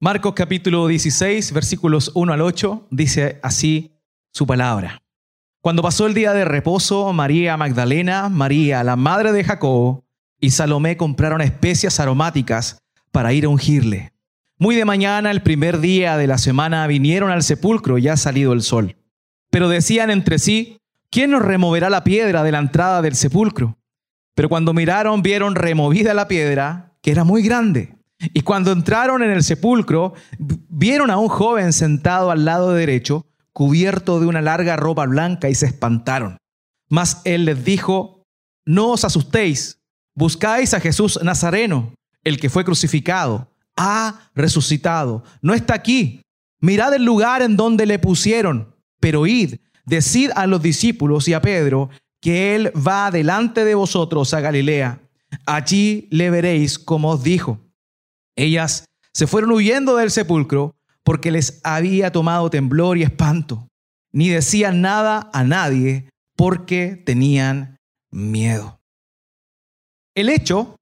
Marcos capítulo 16, versículos 1 al 8, dice así su palabra. Cuando pasó el día de reposo, María Magdalena, María, la madre de Jacobo, y Salomé compraron especias aromáticas para ir a ungirle. Muy de mañana, el primer día de la semana, vinieron al sepulcro ya salido el sol. Pero decían entre sí, ¿quién nos removerá la piedra de la entrada del sepulcro? Pero cuando miraron, vieron removida la piedra, que era muy grande. Y cuando entraron en el sepulcro, vieron a un joven sentado al lado derecho, cubierto de una larga ropa blanca, y se espantaron. Mas él les dijo, no os asustéis, buscáis a Jesús Nazareno, el que fue crucificado, ha resucitado, no está aquí. Mirad el lugar en donde le pusieron, pero id, decid a los discípulos y a Pedro que él va delante de vosotros a Galilea. Allí le veréis como os dijo. Ellas se fueron huyendo del sepulcro porque les había tomado temblor y espanto. Ni decían nada a nadie porque tenían miedo. El hecho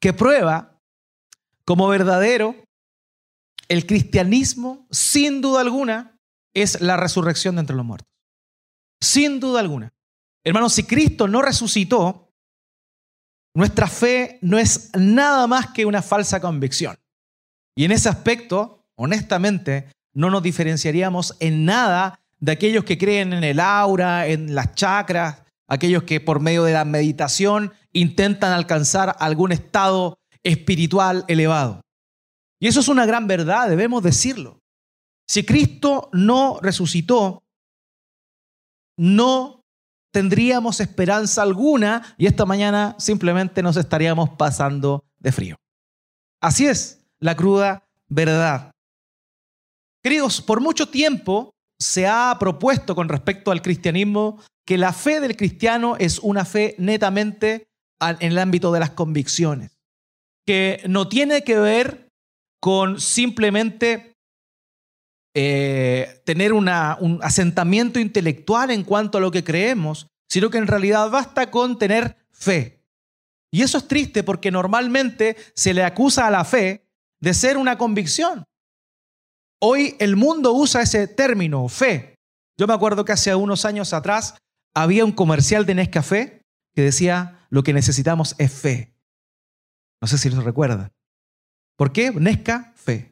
que prueba como verdadero el cristianismo, sin duda alguna, es la resurrección de entre los muertos. Sin duda alguna. Hermanos, si Cristo no resucitó, nuestra fe no es nada más que una falsa convicción. Y en ese aspecto, honestamente, no nos diferenciaríamos en nada de aquellos que creen en el aura, en las chakras, aquellos que por medio de la meditación intentan alcanzar algún estado espiritual elevado. Y eso es una gran verdad, debemos decirlo. Si Cristo no resucitó, no tendríamos esperanza alguna y esta mañana simplemente nos estaríamos pasando de frío. Así es la cruda verdad. Queridos, por mucho tiempo se ha propuesto con respecto al cristianismo que la fe del cristiano es una fe netamente en el ámbito de las convicciones, que no tiene que ver con simplemente eh, tener un asentamiento intelectual en cuanto a lo que creemos, sino que en realidad basta con tener fe. Y eso es triste porque normalmente se le acusa a la fe de ser una convicción. Hoy el mundo usa ese término, fe. Yo me acuerdo que hace unos años atrás había un comercial de Nescafé que decía, lo que necesitamos es fe. No sé si lo recuerdan. ¿Por qué? Nesca, fe.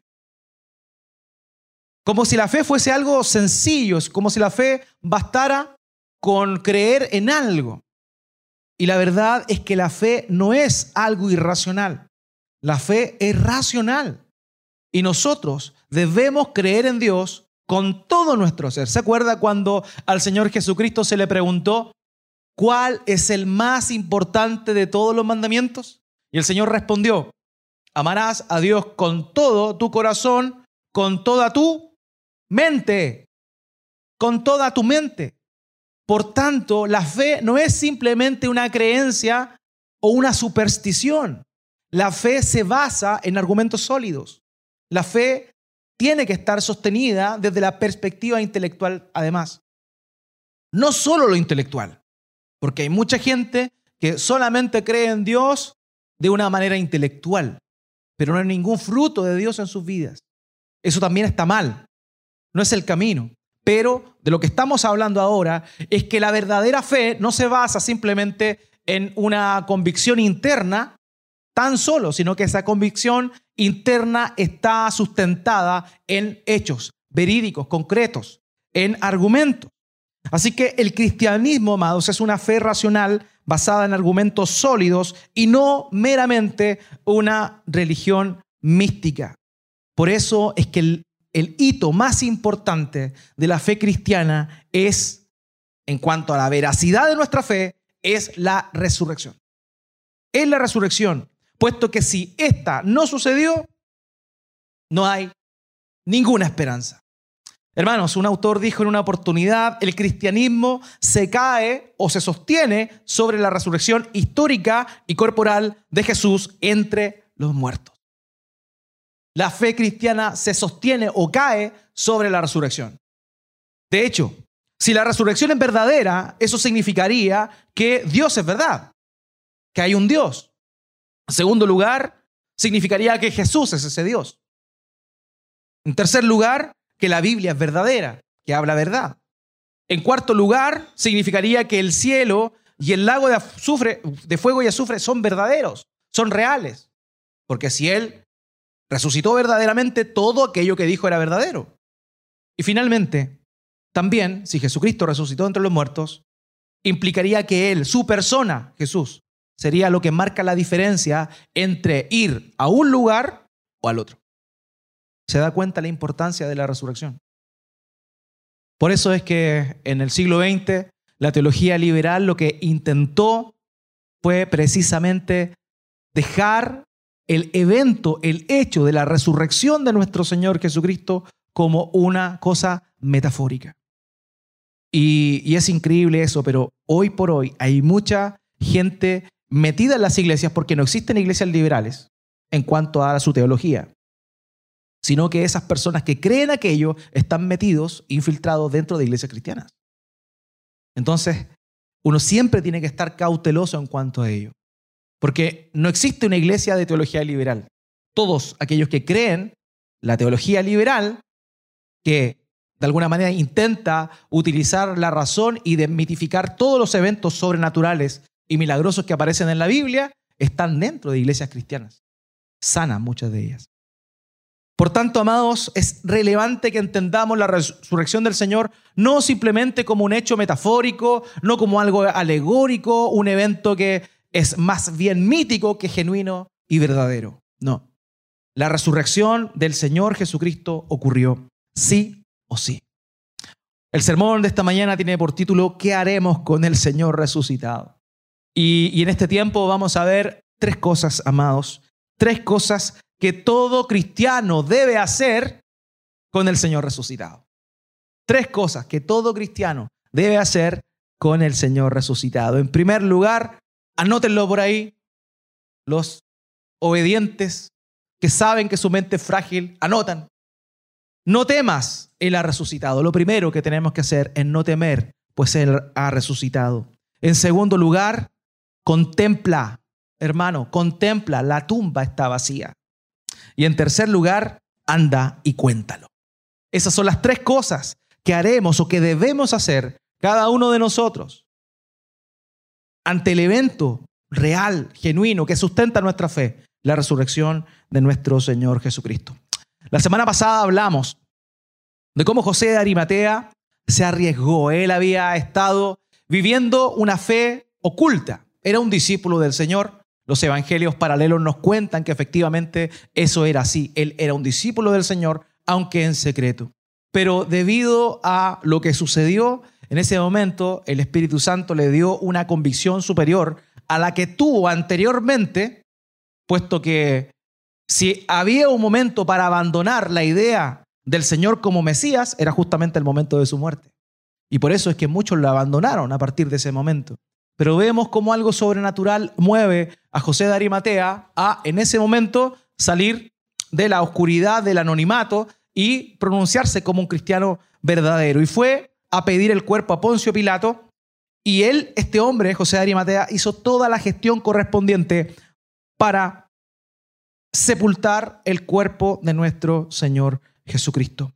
Como si la fe fuese algo sencillo, como si la fe bastara con creer en algo. Y la verdad es que la fe no es algo irracional. La fe es racional. Y nosotros debemos creer en Dios con todo nuestro ser. ¿Se acuerda cuando al Señor Jesucristo se le preguntó, ¿cuál es el más importante de todos los mandamientos? Y el Señor respondió, amarás a Dios con todo tu corazón, con toda tu mente, con toda tu mente. Por tanto, la fe no es simplemente una creencia o una superstición. La fe se basa en argumentos sólidos. La fe tiene que estar sostenida desde la perspectiva intelectual, además. No solo lo intelectual, porque hay mucha gente que solamente cree en Dios de una manera intelectual, pero no hay ningún fruto de Dios en sus vidas. Eso también está mal no es el camino. Pero de lo que estamos hablando ahora es que la verdadera fe no se basa simplemente en una convicción interna tan solo, sino que esa convicción interna está sustentada en hechos verídicos, concretos, en argumentos. Así que el cristianismo, amados, es una fe racional basada en argumentos sólidos y no meramente una religión mística. Por eso es que el el hito más importante de la fe cristiana es, en cuanto a la veracidad de nuestra fe, es la resurrección. Es la resurrección, puesto que si esta no sucedió, no hay ninguna esperanza. Hermanos, un autor dijo en una oportunidad, el cristianismo se cae o se sostiene sobre la resurrección histórica y corporal de Jesús entre los muertos. La fe cristiana se sostiene o cae sobre la resurrección. De hecho, si la resurrección es verdadera, eso significaría que Dios es verdad, que hay un Dios. En segundo lugar, significaría que Jesús es ese Dios. En tercer lugar, que la Biblia es verdadera, que habla verdad. En cuarto lugar, significaría que el cielo y el lago de, fuego y azufre son verdaderos, son reales. Porque si Él resucitó verdaderamente, todo aquello que dijo era verdadero. Y finalmente, también, si Jesucristo resucitó entre los muertos, implicaría que Él, su persona, Jesús, sería lo que marca la diferencia entre ir a un lugar o al otro. ¿Se da cuenta la importancia de la resurrección? Por eso es que en el siglo XX la teología liberal lo que intentó fue precisamente dejar el evento, el hecho de la resurrección de nuestro Señor Jesucristo como una cosa metafórica. Y, es increíble eso, pero hoy por hoy hay mucha gente metida en las iglesias porque no existen iglesias liberales en cuanto a su teología sino que esas personas que creen aquello están metidos, infiltrados dentro de iglesias cristianas. Entonces, uno siempre tiene que estar cauteloso en cuanto a ello, porque no existe una iglesia de teología liberal. Todos aquellos que creen la teología liberal, que de alguna manera intenta utilizar la razón y desmitificar todos los eventos sobrenaturales y milagrosos que aparecen en la Biblia, están dentro de iglesias cristianas. Sanas muchas de ellas. Por tanto, amados, es relevante que entendamos la resurrección del Señor no simplemente como un hecho metafórico, no como algo alegórico, un evento que es más bien mítico que genuino y verdadero. No. La resurrección del Señor Jesucristo ocurrió sí o sí. El sermón de esta mañana tiene por título ¿Qué haremos con el Señor resucitado? Y, y en este tiempo vamos a ver tres cosas, amados, tres cosas que todo cristiano debe hacer con el Señor resucitado. Tres cosas que todo cristiano debe hacer con el Señor resucitado. En primer lugar, anótenlo por ahí, los obedientes que saben que su mente es frágil, anotan. No temas, Él ha resucitado. Lo primero que tenemos que hacer es no temer, pues Él ha resucitado. En segundo lugar, contempla, hermano, contempla, la tumba está vacía. Y en tercer lugar, anda y cuéntalo. Esas son las tres cosas que haremos o que debemos hacer cada uno de nosotros ante el evento real, genuino, que sustenta nuestra fe, la resurrección de nuestro Señor Jesucristo. La semana pasada hablamos de cómo José de Arimatea se arriesgó. Él había estado viviendo una fe oculta. Era un discípulo del Señor, los evangelios paralelos nos cuentan que efectivamente eso era así. Él era un discípulo del Señor, aunque en secreto. Pero debido a lo que sucedió en ese momento, el Espíritu Santo le dio una convicción superior a la que tuvo anteriormente, puesto que si había un momento para abandonar la idea del Señor como Mesías, era justamente el momento de su muerte. Y por eso es que muchos lo abandonaron a partir de ese momento. Pero vemos cómo algo sobrenatural mueve a José de Arimatea a, en ese momento, salir de la oscuridad, del anonimato y pronunciarse como un cristiano verdadero. Y fue a pedir el cuerpo a Poncio Pilato. Y él, este hombre, José de Arimatea, hizo toda la gestión correspondiente para sepultar el cuerpo de nuestro Señor Jesucristo.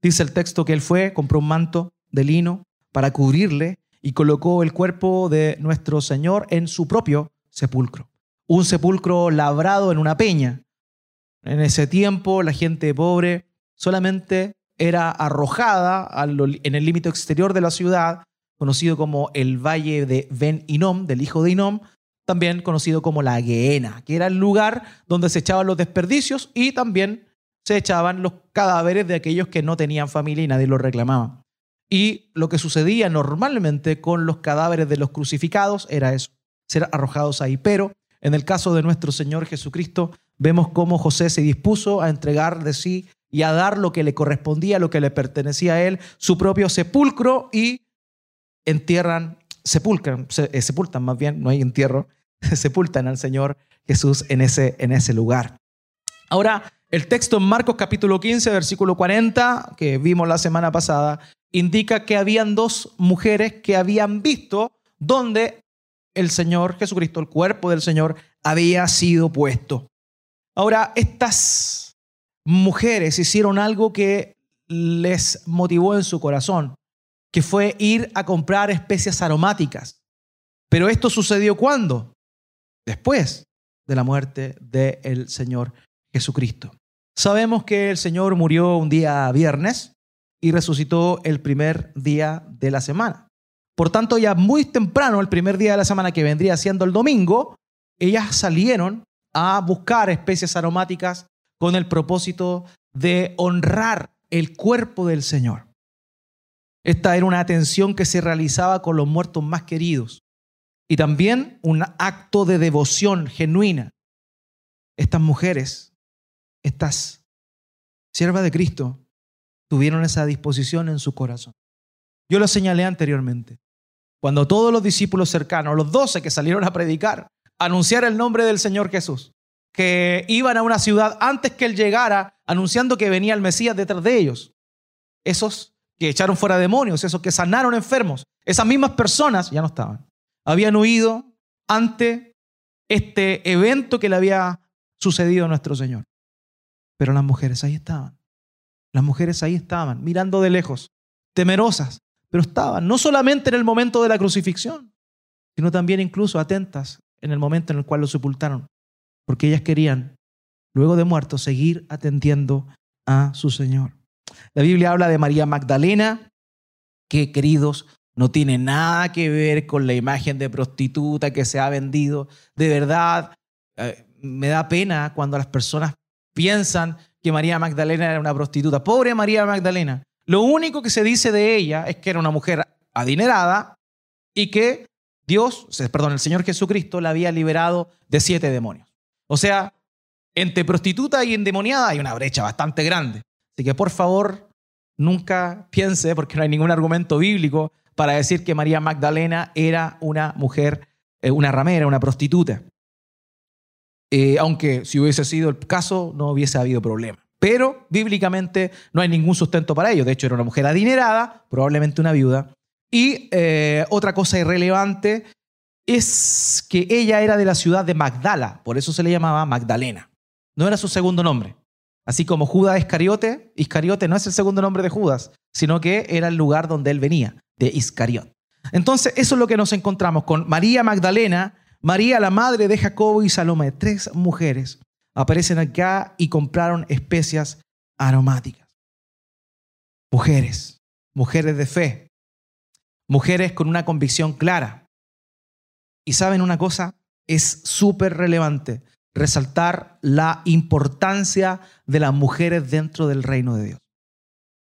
Dice el texto que él fue, compró un manto de lino para cubrirle y colocó el cuerpo de nuestro Señor en su propio sepulcro. Un sepulcro labrado en una peña. En ese tiempo la gente pobre solamente era arrojada en el límite exterior de la ciudad, conocido como el Valle de Ben Inom, del hijo de Inom, también conocido como la Geena, que era el lugar donde se echaban los desperdicios y también se echaban los cadáveres de aquellos que no tenían familia y nadie los reclamaba. Y lo que sucedía normalmente con los cadáveres de los crucificados era eso, ser arrojados ahí. Pero en el caso de nuestro Señor Jesucristo, vemos cómo José se dispuso a entregar de sí y a dar lo que le correspondía, lo que le pertenecía a él, su propio sepulcro y entierran, sepulcran, eh, sepultan más bien, no hay entierro, sepultan al Señor Jesús en ese, en ese lugar. Ahora, el texto en Marcos capítulo 15, versículo 40, que vimos la semana pasada, indica que habían dos mujeres que habían visto donde el Señor Jesucristo, el cuerpo del Señor, había sido puesto. Ahora, estas mujeres hicieron algo que les motivó en su corazón, que fue ir a comprar especias aromáticas. Pero esto sucedió cuándo? Después de la muerte del Señor Jesucristo. Sabemos que el Señor murió un día viernes y resucitó el primer día de la semana. Por tanto, ya muy temprano, el primer día de la semana que vendría siendo el domingo, ellas salieron a buscar especies aromáticas con el propósito de honrar el cuerpo del Señor. Esta era una atención que se realizaba con los muertos más queridos y también un acto de devoción genuina. Estas mujeres, estas siervas de Cristo, tuvieron esa disposición en su corazón. Yo lo señalé anteriormente. Cuando todos los discípulos cercanos, los doce que salieron a predicar, anunciar el nombre del Señor Jesús, que iban a una ciudad antes que Él llegara, anunciando que venía el Mesías detrás de ellos. Esos que echaron fuera demonios, esos que sanaron enfermos, esas mismas personas ya no estaban. Habían huido ante este evento que le había sucedido a nuestro Señor. Pero las mujeres ahí estaban. Las mujeres ahí estaban, mirando de lejos, temerosas, pero estaban no solamente en el momento de la crucifixión, sino también incluso atentas en el momento en el cual lo sepultaron, porque ellas querían, luego de muerto, seguir atendiendo a su Señor. La Biblia habla de María Magdalena, que queridos, no tiene nada que ver con la imagen de prostituta que se ha vendido. De verdad, eh, me da pena cuando las personas piensan que María Magdalena era una prostituta. Pobre María Magdalena. Lo único que se dice de ella es que era una mujer adinerada y que Dios, perdón, el Señor Jesucristo la había liberado de siete demonios. O sea, entre prostituta y endemoniada hay una brecha bastante grande. Así que por favor, nunca piense, porque no hay ningún argumento bíblico para decir que María Magdalena era una mujer, eh, una ramera, una prostituta. Eh, aunque si hubiese sido el caso, no hubiese habido problema. Pero bíblicamente no hay ningún sustento para ello. De hecho, era una mujer adinerada, probablemente una viuda. Y eh, otra cosa irrelevante es que ella era de la ciudad de Magdala, por eso se le llamaba Magdalena. No era su segundo nombre. Así como Judas Iscariote, Iscariote no es el segundo nombre de Judas, sino que era el lugar donde él venía, de Iscariot. Entonces, eso es lo que nos encontramos con María Magdalena, María, la madre de Jacobo y Salomé, tres mujeres aparecen acá y compraron especias aromáticas. Mujeres, mujeres de fe, mujeres con una convicción clara. Y saben una cosa, es súper relevante resaltar la importancia de las mujeres dentro del reino de Dios.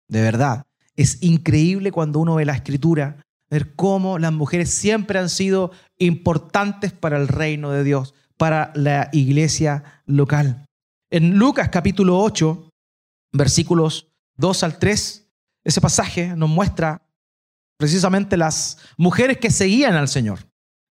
De verdad, es increíble cuando uno ve la escritura ver cómo las mujeres siempre han sido importantes para el reino de Dios, para la iglesia local. En Lucas capítulo 8, versículos 2 al 3, ese pasaje nos muestra precisamente las mujeres que seguían al Señor.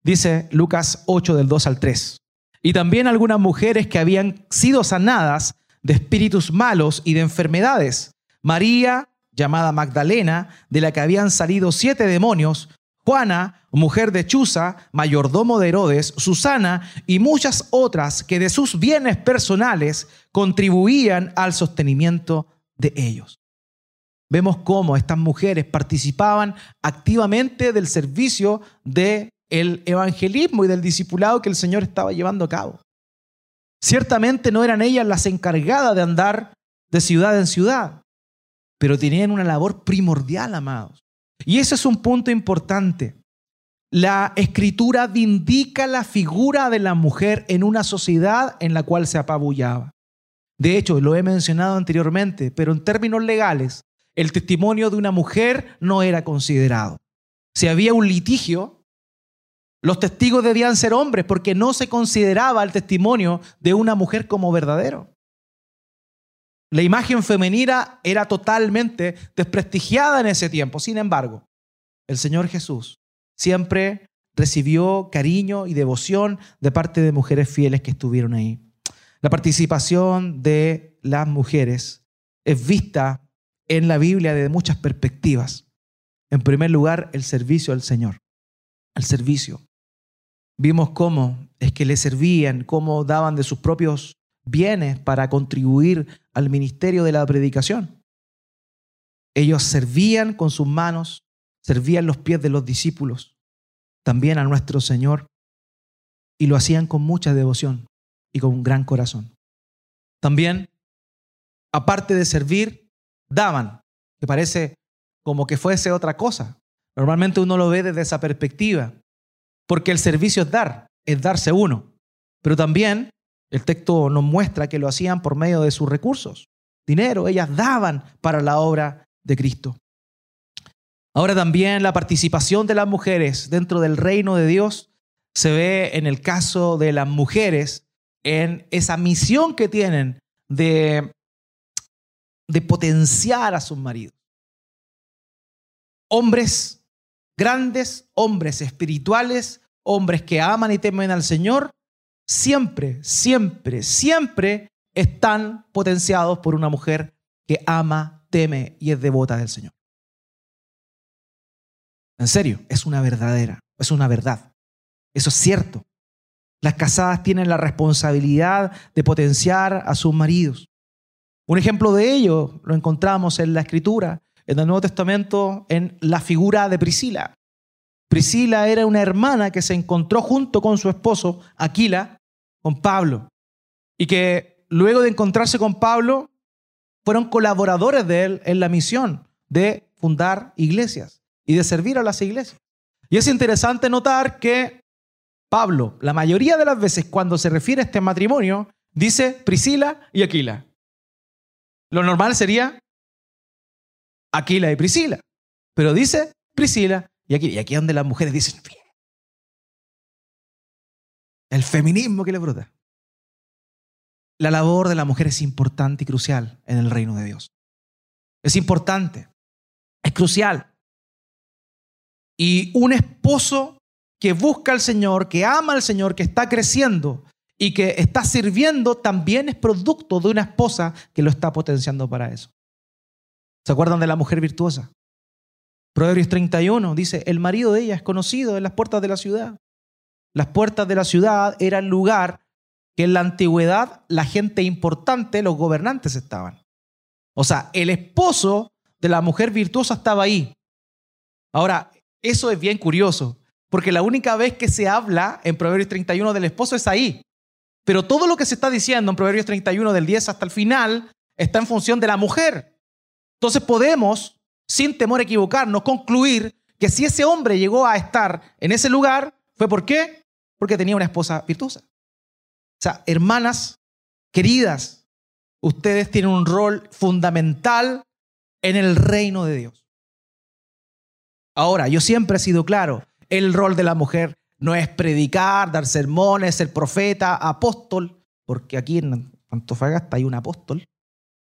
Dice Lucas 8 del 2 al 3. Y también algunas mujeres que habían sido sanadas de espíritus malos y de enfermedades. María, llamada Magdalena, de la que habían salido siete demonios, Juana, mujer de Chuza, mayordomo de Herodes, Susana y muchas otras que de sus bienes personales contribuían al sostenimiento de ellos. Vemos cómo estas mujeres participaban activamente del servicio del evangelismo y del discipulado que el Señor estaba llevando a cabo. Ciertamente no eran ellas las encargadas de andar de ciudad en ciudad, pero tenían una labor primordial, amados. Y ese es un punto importante. La escritura indica la figura de la mujer en una sociedad en la cual se apabullaba. De hecho, lo he mencionado anteriormente, pero en términos legales, el testimonio de una mujer no era considerado. Si había un litigio, los testigos debían ser hombres porque no se consideraba el testimonio de una mujer como verdadero. La imagen femenina era totalmente desprestigiada en ese tiempo. Sin embargo, el Señor Jesús siempre recibió cariño y devoción de parte de mujeres fieles que estuvieron ahí. La participación de las mujeres es vista en la Biblia desde muchas perspectivas. En primer lugar, el servicio al Señor. El servicio. Vimos cómo es que le servían, cómo daban de sus propios bienes para contribuir al ministerio de la predicación. Ellos servían con sus manos, servían los pies de los discípulos, también a nuestro Señor, y lo hacían con mucha devoción y con un gran corazón. También, aparte de servir, daban, que parece como que fuese otra cosa. Normalmente uno lo ve desde esa perspectiva, porque el servicio es dar, es darse uno. Pero también el texto nos muestra que lo hacían por medio de sus recursos, dinero, ellas daban para la obra de Cristo. Ahora también la participación de las mujeres dentro del reino de Dios se ve en el caso de las mujeres en esa misión que tienen de, de potenciar a sus maridos. Hombres grandes, hombres espirituales, hombres que aman y temen al Señor, siempre, siempre, siempre están potenciados por una mujer que ama, teme y es devota del Señor. En serio, es una verdadera, es una verdad. Eso es cierto. Las casadas tienen la responsabilidad de potenciar a sus maridos. Un ejemplo de ello lo encontramos en la escritura, en el Nuevo Testamento, en la figura de Priscila. Priscila era una hermana que se encontró junto con su esposo, Aquila, con Pablo, y que luego de encontrarse con Pablo, fueron colaboradores de él en la misión de fundar iglesias y de servir a las iglesias. Y es interesante notar que Pablo, la mayoría de las veces cuando se refiere a este matrimonio, dice Priscila y Aquila. Lo normal sería Aquila y Priscila, pero dice Priscila y Aquila. Y aquí es donde las mujeres dicen, el feminismo que le brota. La labor de la mujer es importante y crucial en el reino de Dios. Es importante, es crucial. Y un esposo que busca al Señor, que ama al Señor, que está creciendo y que está sirviendo, también es producto de una esposa que lo está potenciando para eso. ¿Se acuerdan de la mujer virtuosa? Proverbios 31 dice, el marido de ella es conocido en las puertas de la ciudad. Las puertas de la ciudad eran lugar que en la antigüedad la gente importante, los gobernantes estaban. O sea, el esposo de la mujer virtuosa estaba ahí. Ahora, eso es bien curioso, porque la única vez que se habla en Proverbios 31 del esposo es ahí. Pero todo lo que se está diciendo en Proverbios 31 del 10 hasta el final está en función de la mujer. Entonces podemos, sin temor a equivocarnos, concluir que si ese hombre llegó a estar en ese lugar, ¿fue por qué? Porque tenía una esposa virtuosa. O sea, hermanas queridas, ustedes tienen un rol fundamental en el reino de Dios. Ahora, yo siempre he sido claro, el rol de la mujer no es predicar, dar sermones, ser profeta, apóstol, porque aquí en Antofagasta hay un apóstol,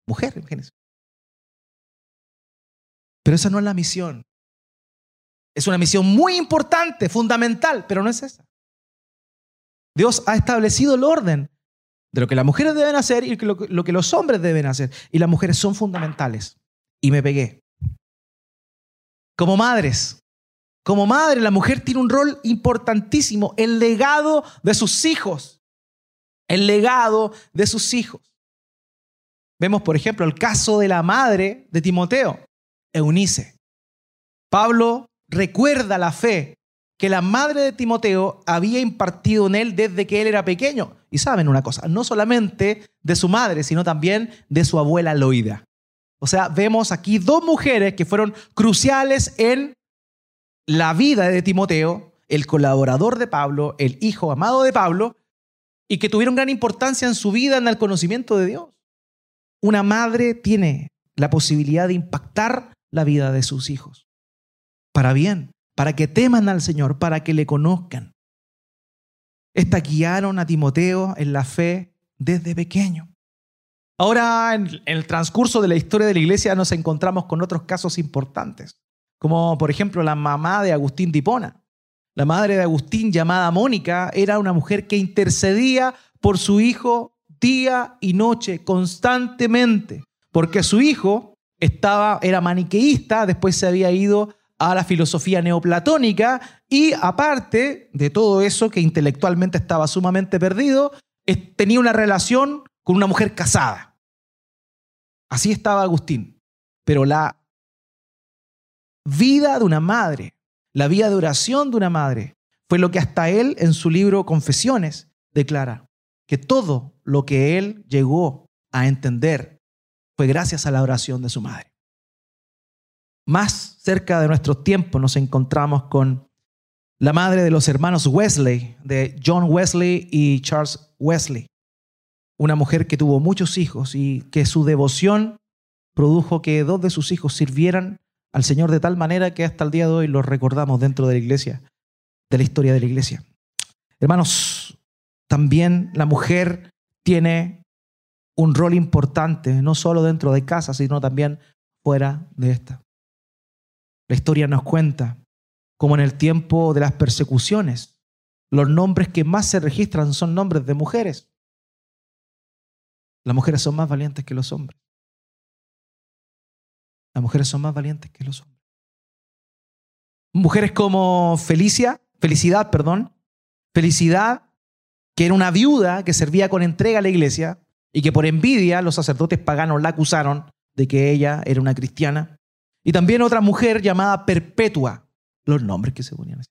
mujer, imagínense. Pero esa no es la misión. Es una misión muy importante, fundamental, pero no es esa. Dios ha establecido el orden de lo que las mujeres deben hacer y lo que, lo que los hombres deben hacer. Y las mujeres son fundamentales. Y me pegué. Como madres, como madre, la mujer tiene un rol importantísimo, el legado de sus hijos. El legado de sus hijos. Vemos, por ejemplo, el caso de la madre de Timoteo, Eunice. Pablo recuerda la fe que la madre de Timoteo había impartido en él desde que él era pequeño. Y saben una cosa, no solamente de su madre, sino también de su abuela Loida. O sea, vemos aquí dos mujeres que fueron cruciales en la vida de Timoteo, el colaborador de Pablo, el hijo amado de Pablo, y que tuvieron gran importancia en su vida en el conocimiento de Dios. Una madre tiene la posibilidad de impactar la vida de sus hijos para bien, para que teman al Señor, para que le conozcan. Esta guiaron a Timoteo en la fe desde pequeño. Ahora, en el transcurso de la historia de la iglesia, nos encontramos con otros casos importantes como por ejemplo la mamá de Agustín Dipona. La madre de Agustín, llamada Mónica, era una mujer que intercedía por su hijo día y noche, constantemente, porque su hijo estaba, era maniqueísta, después se había ido a la filosofía neoplatónica y aparte de todo eso, que intelectualmente estaba sumamente perdido, tenía una relación con una mujer casada. Así estaba Agustín. Pero la vida de una madre, la vida de oración de una madre, fue lo que hasta él en su libro Confesiones declara, que todo lo que él llegó a entender fue gracias a la oración de su madre. Más cerca de nuestros tiempos nos encontramos con la madre de los hermanos Wesley, de John Wesley y Charles Wesley, una mujer que tuvo muchos hijos y que su devoción produjo que dos de sus hijos sirvieran al Señor de tal manera que hasta el día de hoy los recordamos dentro de la iglesia, de la historia de la iglesia. Hermanos, también la mujer tiene un rol importante, no solo dentro de casa, sino también fuera de esta. La historia nos cuenta cómo en el tiempo de las persecuciones, los nombres que más se registran son nombres de mujeres. Las mujeres son más valientes que los hombres. Las mujeres son más valientes que los hombres. Mujeres como Felicia, Felicidad, perdón, Felicidad, que era una viuda que servía con entrega a la iglesia y que por envidia los sacerdotes paganos la acusaron de que ella era una cristiana. Y también otra mujer llamada Perpetua, los nombres que se ponían así.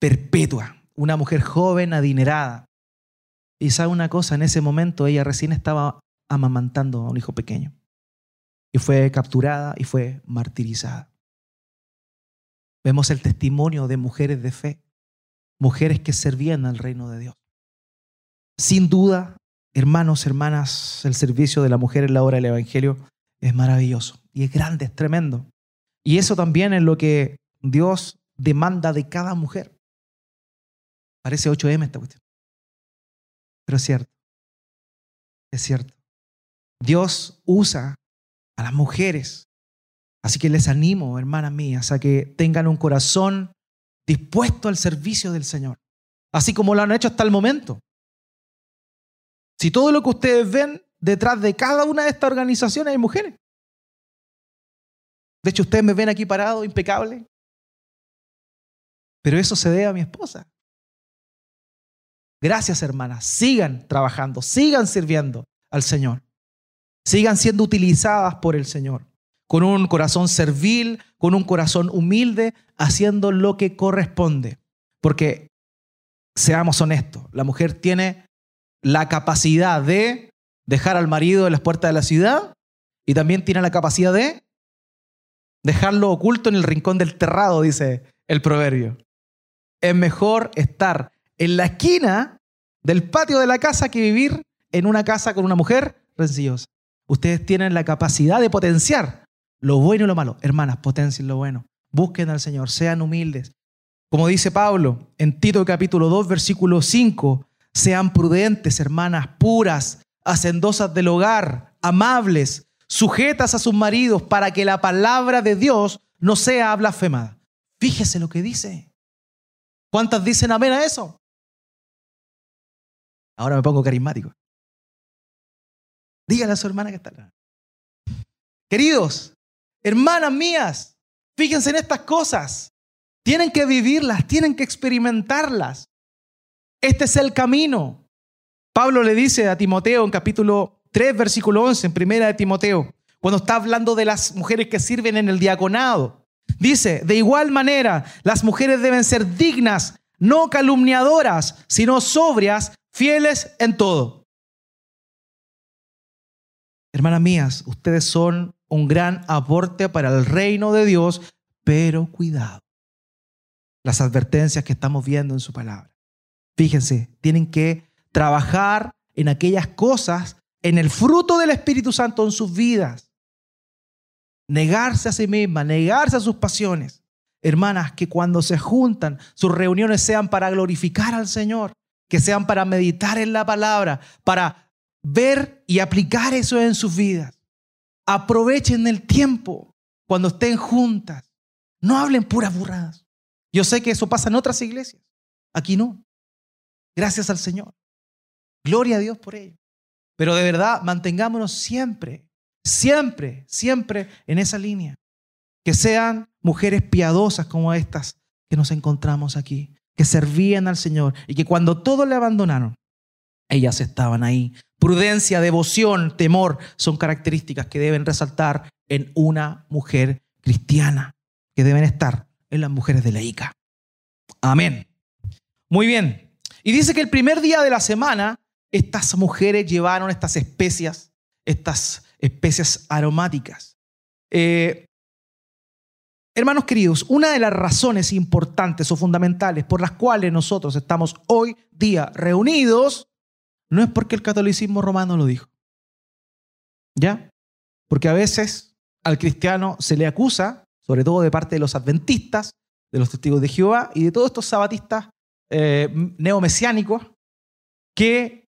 Perpetua, una mujer joven, adinerada. Y sabe una cosa, en ese momento ella recién estaba amamantando a un hijo pequeño y fue capturada y fue martirizada. Vemos el testimonio de mujeres de fe, mujeres que servían al reino de Dios. Sin duda, hermanos, hermanas, el servicio de la mujer en la hora del Evangelio es maravilloso y es grande, es tremendo. Y eso también es lo que Dios demanda de cada mujer. Parece 8M esta cuestión. Pero es cierto. Es cierto. Dios usa a las mujeres. Así que les animo, hermanas mías, a que tengan un corazón dispuesto al servicio del Señor, así como lo han hecho hasta el momento. Si todo lo que ustedes ven detrás de cada una de estas organizaciones hay mujeres. De hecho, ustedes me ven aquí parado, impecable. Pero eso se debe a mi esposa. Gracias, hermanas. Sigan trabajando, sigan sirviendo al Señor sigan siendo utilizadas por el Señor, con un corazón servil, con un corazón humilde, haciendo lo que corresponde. Porque, seamos honestos, la mujer tiene la capacidad de dejar al marido en las puertas de la ciudad y también tiene la capacidad de dejarlo oculto en el rincón del terrado, dice el proverbio. Es mejor estar en la esquina del patio de la casa que vivir en una casa con una mujer rencillosa. Ustedes tienen la capacidad de potenciar lo bueno y lo malo. Hermanas, potencien lo bueno. Busquen al Señor, sean humildes. Como dice Pablo en Tito capítulo 2, versículo 5, sean prudentes, hermanas, puras, hacendosas del hogar, amables, sujetas a sus maridos, para que la palabra de Dios no sea blasfemada. Fíjese lo que dice. ¿Cuántas dicen amén a eso? Ahora me pongo carismático. Dígale a su hermana que está acá. Queridos, hermanas mías, fíjense en estas cosas. Tienen que vivirlas, tienen que experimentarlas. Este es el camino. Pablo le dice a Timoteo en capítulo 3, versículo 11, en primera de Timoteo, cuando está hablando de las mujeres que sirven en el diaconado. Dice, de igual manera, las mujeres deben ser dignas, no calumniadoras, sino sobrias, fieles en todo. Hermanas mías, ustedes son un gran aporte para el reino de Dios, pero cuidado. Las advertencias que estamos viendo en su palabra. Fíjense, tienen que trabajar en aquellas cosas, en el fruto del Espíritu Santo en sus vidas. Negarse a sí mismas, negarse a sus pasiones. Hermanas, que cuando se juntan, sus reuniones sean para glorificar al Señor, que sean para meditar en la palabra, para ver y aplicar eso en sus vidas. Aprovechen el tiempo cuando estén juntas. No hablen puras burradas. Yo sé que eso pasa en otras iglesias. Aquí no. Gracias al Señor. Gloria a Dios por ello. Pero de verdad, mantengámonos siempre, siempre, siempre en esa línea. Que sean mujeres piadosas como estas que nos encontramos aquí, que servían al Señor y que cuando todos le abandonaron, Ellas estaban ahí. Prudencia, devoción, temor son características que deben resaltar en una mujer cristiana, que deben estar en las mujeres de la ICA. Amén. Muy bien. Y dice que el primer día de la semana, estas mujeres llevaron estas especias, estas especias aromáticas. Eh, hermanos queridos, una de las razones importantes o fundamentales por las cuales nosotros estamos hoy día reunidos no es porque el catolicismo romano lo dijo. ¿Ya? Porque a veces al cristiano se le acusa, sobre todo de parte de los adventistas, de los testigos de Jehová y de todos estos sabatistas eh, neomesiánicos, que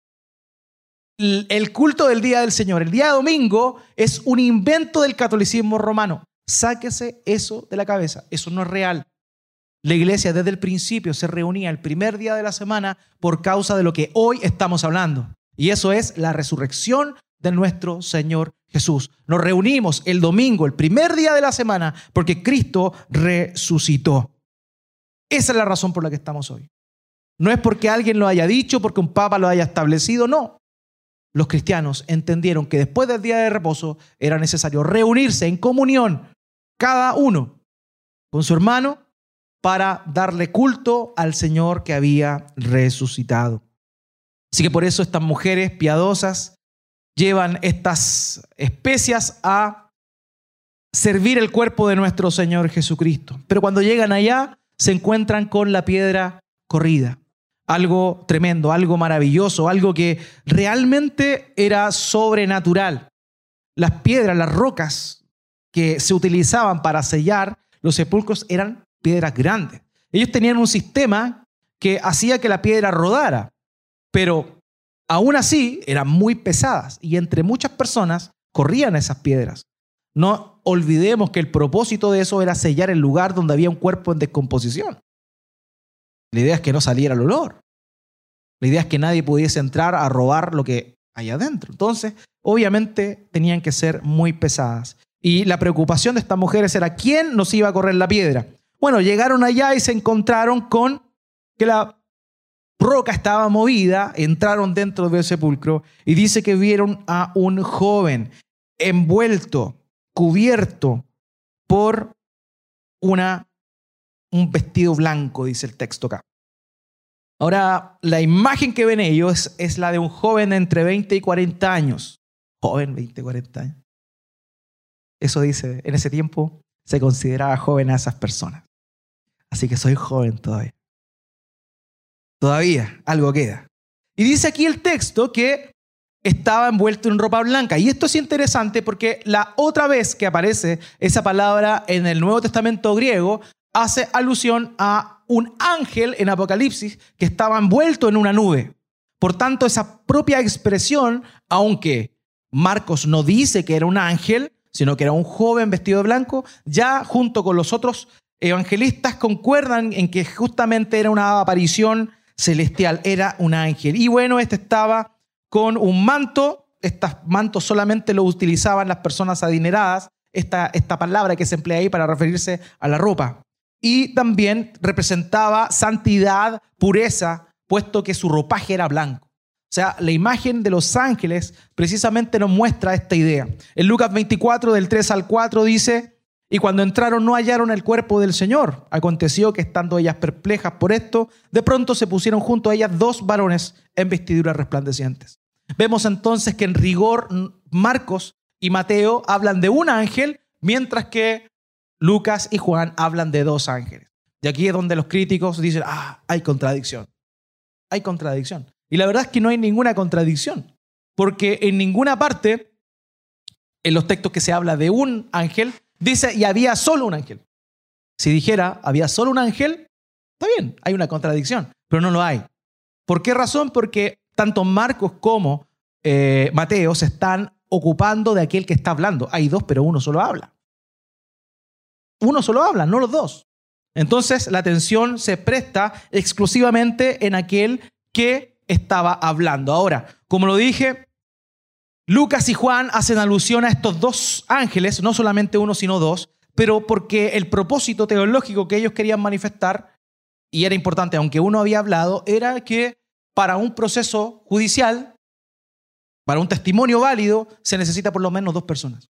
el culto del Día del Señor, el día domingo, es un invento del catolicismo romano. Sáquese eso de la cabeza, eso no es real. La iglesia desde el principio se reunía el primer día de la semana por causa de lo que hoy estamos hablando. Y eso es la resurrección de nuestro Señor Jesús. Nos reunimos el domingo, el primer día de la semana, porque Cristo resucitó. Esa es la razón por la que estamos hoy. No es porque alguien lo haya dicho, porque un papa lo haya establecido, no. Los cristianos entendieron que después del día de reposo era necesario reunirse en comunión, cada uno con su hermano, para darle culto al Señor que había resucitado. Así que por eso estas mujeres piadosas llevan estas especias a servir el cuerpo de nuestro Señor Jesucristo. Pero cuando llegan allá, se encuentran con la piedra corrida. Algo tremendo, algo maravilloso, algo que realmente era sobrenatural. Las piedras, las rocas que se utilizaban para sellar los sepulcros eran piedras grandes. Ellos tenían un sistema que hacía que la piedra rodara, pero aún así eran muy pesadas y entre muchas personas corrían esas piedras. No olvidemos que el propósito de eso era sellar el lugar donde había un cuerpo en descomposición. La idea es que no saliera el olor. La idea es que nadie pudiese entrar a robar lo que hay adentro. Entonces, obviamente tenían que ser muy pesadas. Y la preocupación de estas mujeres era quién nos iba a correr la piedra. Bueno, llegaron allá y se encontraron con que la roca estaba movida, entraron dentro del sepulcro y dice que vieron a un joven envuelto, cubierto por una, un vestido blanco, dice el texto acá. Ahora, la imagen que ven ellos es la de un joven entre 20 y 40 años. Joven, 20, 40 años. Eso dice, en ese tiempo se consideraba joven a esas personas. Así que soy joven todavía. Todavía algo queda. Y dice aquí el texto que estaba envuelto en ropa blanca. Y esto es interesante porque la otra vez que aparece esa palabra en el Nuevo Testamento griego hace alusión a un ángel en Apocalipsis que estaba envuelto en una nube. Por tanto, esa propia expresión, aunque Marcos no dice que era un ángel, sino que era un joven vestido de blanco, ya junto con los otros evangelistas concuerdan en que justamente era una aparición celestial, era un ángel. Y bueno, este estaba con un manto, estos mantos solamente lo utilizaban las personas adineradas, esta, esta palabra que se emplea ahí para referirse a la ropa. Y también representaba santidad, pureza, puesto que su ropaje era blanco. O sea, la imagen de los ángeles precisamente nos muestra esta idea. En Lucas 24, del 3 al 4, dice, y cuando entraron no hallaron el cuerpo del Señor. Aconteció que estando ellas perplejas por esto, de pronto se pusieron junto a ellas dos varones en vestiduras resplandecientes. Vemos entonces que en rigor Marcos y Mateo hablan de un ángel, mientras que Lucas y Juan hablan de dos ángeles. Y aquí es donde los críticos dicen, ah, hay contradicción. Hay contradicción. Y la verdad es que no hay ninguna contradicción, porque en ninguna parte, en los textos que se habla de un ángel, Dice, y había solo un ángel. Si dijera, había solo un ángel, está bien, hay una contradicción, pero no lo hay. ¿Por qué razón? Porque tanto Marcos como eh, Mateo se están ocupando de aquel que está hablando. Hay dos, pero uno solo habla. Uno solo habla, no los dos. Entonces la atención se presta exclusivamente en aquel que estaba hablando. Ahora, como lo dije, Lucas y Juan hacen alusión a estos dos ángeles, no solamente uno, sino dos, pero porque el propósito teológico que ellos querían manifestar, y era importante, aunque uno había hablado, era que para un proceso judicial, para un testimonio válido, se necesita por lo menos dos personas.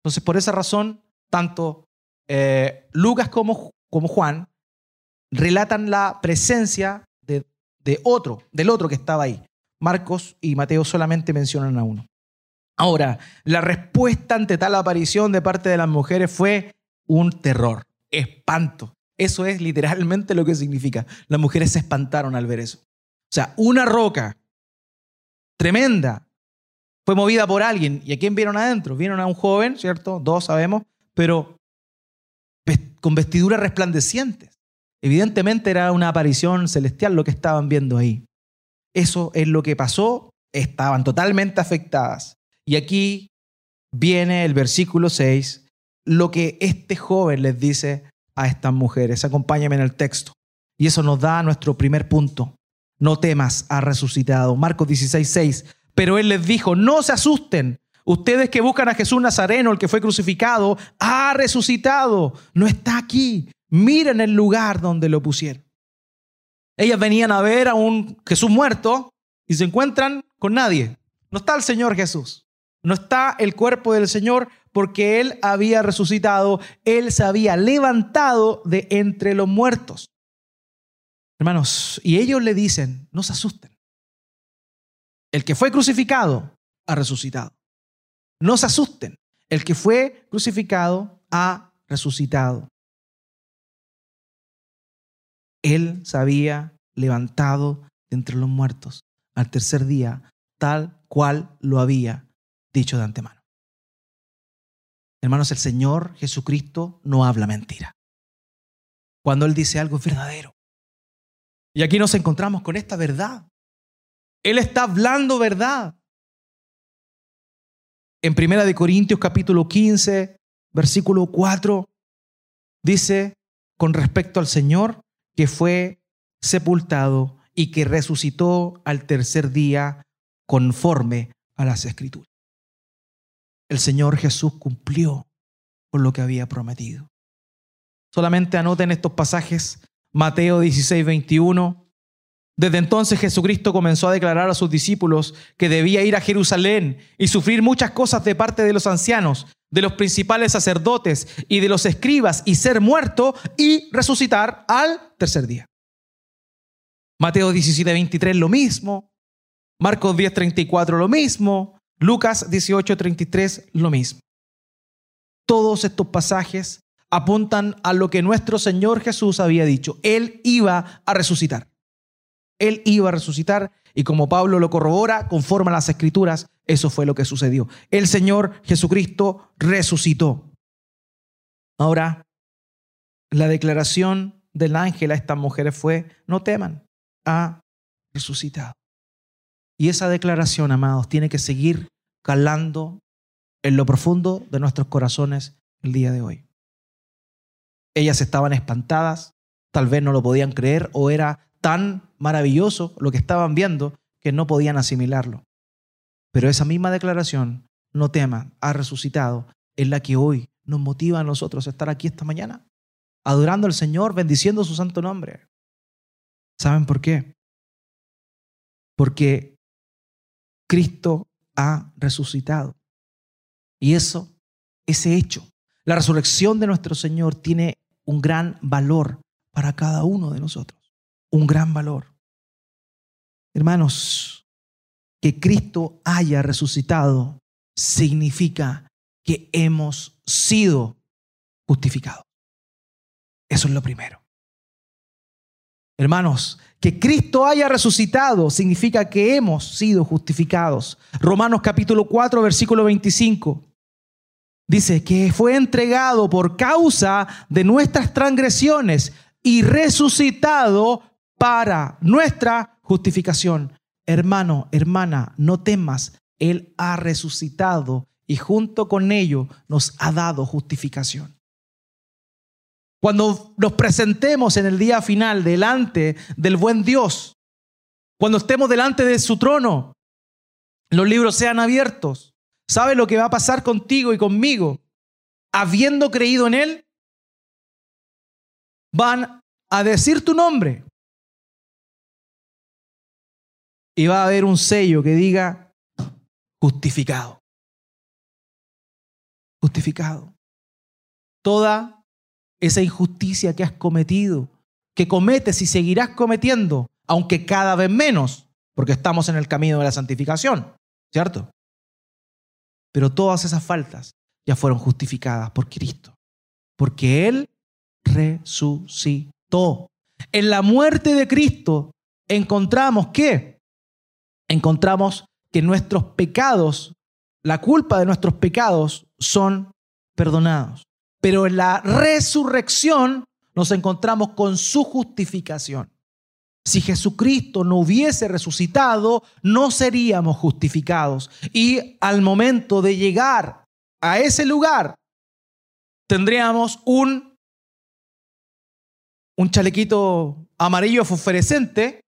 Entonces, por esa razón, tanto eh, Lucas como, como Juan relatan la presencia de, de otro, del otro que estaba ahí. Marcos y Mateo solamente mencionan a uno. Ahora, la respuesta ante tal aparición de parte de las mujeres fue un terror, espanto. Eso es literalmente lo que significa. Las mujeres se espantaron al ver eso. O sea, una roca tremenda fue movida por alguien. ¿Y a quién vieron adentro? Vieron a un joven, ¿cierto? Dos sabemos, pero con vestiduras resplandecientes. Evidentemente era una aparición celestial lo que estaban viendo ahí. Eso es lo que pasó. Estaban totalmente afectadas. Y aquí viene el versículo 6, lo que este joven les dice a estas mujeres. Acompáñame en el texto. Y eso nos da nuestro primer punto. No temas, ha resucitado. Marcos 16, 6. Pero él les dijo, no se asusten. Ustedes que buscan a Jesús Nazareno, el que fue crucificado, ha resucitado. No está aquí. Miren el lugar donde lo pusieron. Ellas venían a ver a un Jesús muerto y se encuentran con nadie. No está el Señor Jesús. No está el cuerpo del Señor porque Él había resucitado, Él se había levantado de entre los muertos. Hermanos, y ellos le dicen, no se asusten. El que fue crucificado ha resucitado. No se asusten. El que fue crucificado ha resucitado. Él se había levantado de entre los muertos al tercer día, tal cual lo había dicho de antemano. Hermanos, el Señor Jesucristo no habla mentira. Cuando Él dice algo es verdadero. Y aquí nos encontramos con esta verdad. Él está hablando verdad. En Primera de Corintios capítulo 15, versículo 4, dice con respecto al Señor que fue sepultado y que resucitó al tercer día conforme a las escrituras el Señor Jesús cumplió con lo que había prometido. Solamente anoten estos pasajes, Mateo 16, 21. Desde entonces Jesucristo comenzó a declarar a sus discípulos que debía ir a Jerusalén y sufrir muchas cosas de parte de los ancianos, de los principales sacerdotes y de los escribas y ser muerto y resucitar al tercer día. Mateo 17, 23 lo mismo. Marcos 10, 34 lo mismo. Lucas 18:33, lo mismo. Todos estos pasajes apuntan a lo que nuestro Señor Jesús había dicho. Él iba a resucitar. Él iba a resucitar y como Pablo lo corrobora, conforme a las escrituras, eso fue lo que sucedió. El Señor Jesucristo resucitó. Ahora, la declaración del ángel a estas mujeres fue, no teman, ha resucitado. Y esa declaración, amados, tiene que seguir calando en lo profundo de nuestros corazones el día de hoy. Ellas estaban espantadas, tal vez no lo podían creer o era tan maravilloso lo que estaban viendo que no podían asimilarlo. Pero esa misma declaración, no teman, ha resucitado, es la que hoy nos motiva a nosotros a estar aquí esta mañana, adorando al Señor, bendiciendo su santo nombre. ¿Saben por qué? Porque Cristo ha resucitado. Y eso, ese hecho, la resurrección de nuestro Señor tiene un gran valor para cada uno de nosotros. Un gran valor. Hermanos, que Cristo haya resucitado significa que hemos sido justificados. Eso es lo primero. Hermanos, que Cristo haya resucitado significa que hemos sido justificados. Romanos capítulo 4, versículo 25. Dice que fue entregado por causa de nuestras transgresiones y resucitado para nuestra justificación. Hermano, hermana, no temas, Él ha resucitado y junto con ello nos ha dado justificación. Cuando nos presentemos en el día final delante del buen Dios, cuando estemos delante de su trono, los libros sean abiertos. ¿Sabe lo que va a pasar contigo y conmigo? Habiendo creído en Él, van a decir tu nombre. Y va a haber un sello que diga justificado. Justificado. Toda esa injusticia que has cometido, que cometes y seguirás cometiendo, aunque cada vez menos, porque estamos en el camino de la santificación, ¿cierto? Pero todas esas faltas ya fueron justificadas por Cristo, porque Él resucitó. En la muerte de Cristo encontramos que encontramos que nuestros pecados, la culpa de nuestros pecados son perdonados. Pero en la resurrección nos encontramos con su justificación. Si Jesucristo no hubiese resucitado, no seríamos justificados. Y al momento de llegar a ese lugar, tendríamos un, un chalequito amarillo fosforescente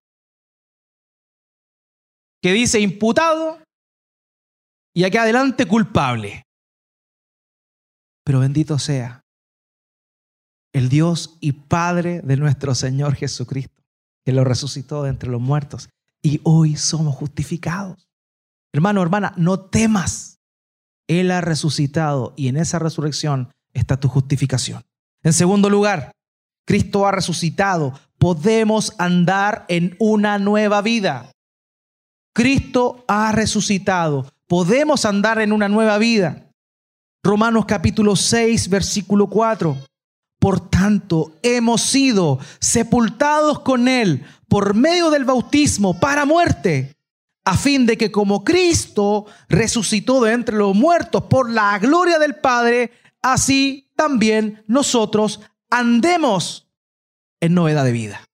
que dice imputado y aquí adelante culpable. Pero bendito sea el Dios y Padre de nuestro Señor Jesucristo, que lo resucitó de entre los muertos y hoy somos justificados. Hermano, hermana, no temas. Él ha resucitado y en esa resurrección está tu justificación. En segundo lugar, Cristo ha resucitado. Podemos andar en una nueva vida. Cristo ha resucitado. Podemos andar en una nueva vida. Romanos capítulo 6, versículo 4. Por tanto, hemos sido sepultados con Él por medio del bautismo para muerte, a fin de que como Cristo resucitó de entre los muertos por la gloria del Padre, así también nosotros andemos en novedad de vida.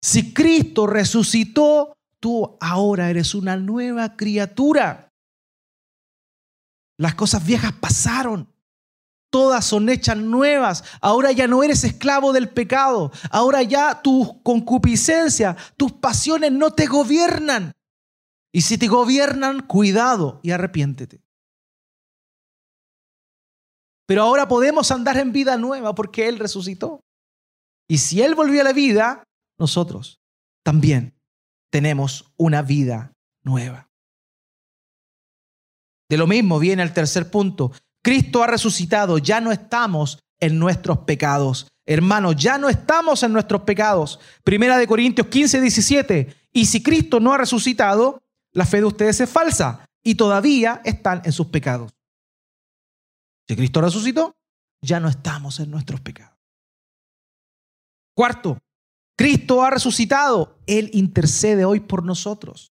Si Cristo resucitó, tú ahora eres una nueva criatura. Las cosas viejas pasaron. Todas son hechas nuevas. Ahora ya no eres esclavo del pecado. Ahora ya tu concupiscencia, tus pasiones no te gobiernan. Y si te gobiernan, cuidado y arrepiéntete. Pero ahora podemos andar en vida nueva porque Él resucitó. Y si Él volvió a la vida, nosotros también tenemos una vida nueva. De lo mismo viene el tercer punto. Cristo ha resucitado, ya no estamos en nuestros pecados. Hermanos, ya no estamos en nuestros pecados. Primera de Corintios 15, 17. Y si Cristo no ha resucitado, la fe de ustedes es falsa y todavía están en sus pecados. Si Cristo resucitó, ya no estamos en nuestros pecados. Cuarto, Cristo ha resucitado. Él intercede hoy por nosotros.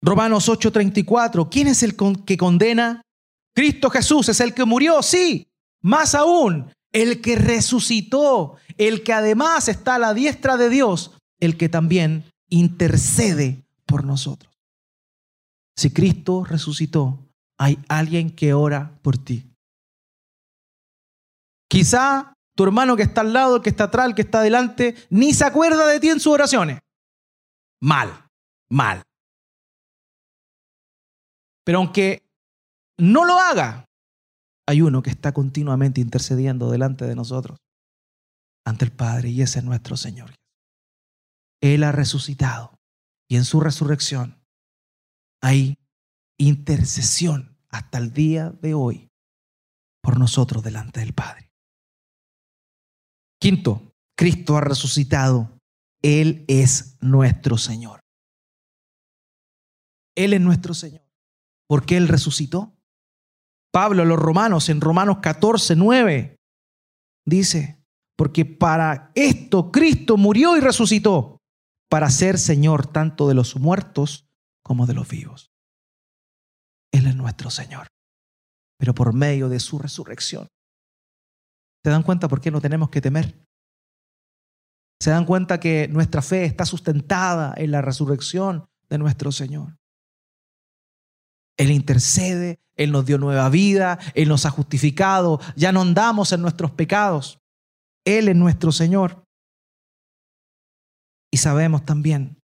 Romanos 8:34. ¿Quién es el que condena? Cristo Jesús es el que murió, sí. Más aún, el que resucitó, el que además está a la diestra de Dios, el que también intercede por nosotros. Si Cristo resucitó, hay alguien que ora por ti. Quizá tu hermano que está al lado, el que está atrás, el que está adelante, ni se acuerda de ti en sus oraciones. Mal, mal. Pero aunque no lo haga, hay uno que está continuamente intercediendo delante de nosotros, ante el Padre, y ese es nuestro Señor. Él ha resucitado y en su resurrección hay intercesión hasta el día de hoy por nosotros delante del Padre. Quinto, Cristo ha resucitado. Él es nuestro Señor. Él es nuestro Señor. ¿Por qué Él resucitó? Pablo a los romanos en Romanos 14, 9 dice, porque para esto Cristo murió y resucitó, para ser Señor tanto de los muertos como de los vivos. Él es nuestro Señor, pero por medio de su resurrección ¿Se dan cuenta por qué no tenemos que temer? ¿Se dan cuenta que nuestra fe está sustentada en la resurrección de nuestro Señor? Él intercede, Él nos dio nueva vida, Él nos ha justificado, ya no andamos en nuestros pecados. Él es nuestro Señor. Y sabemos también,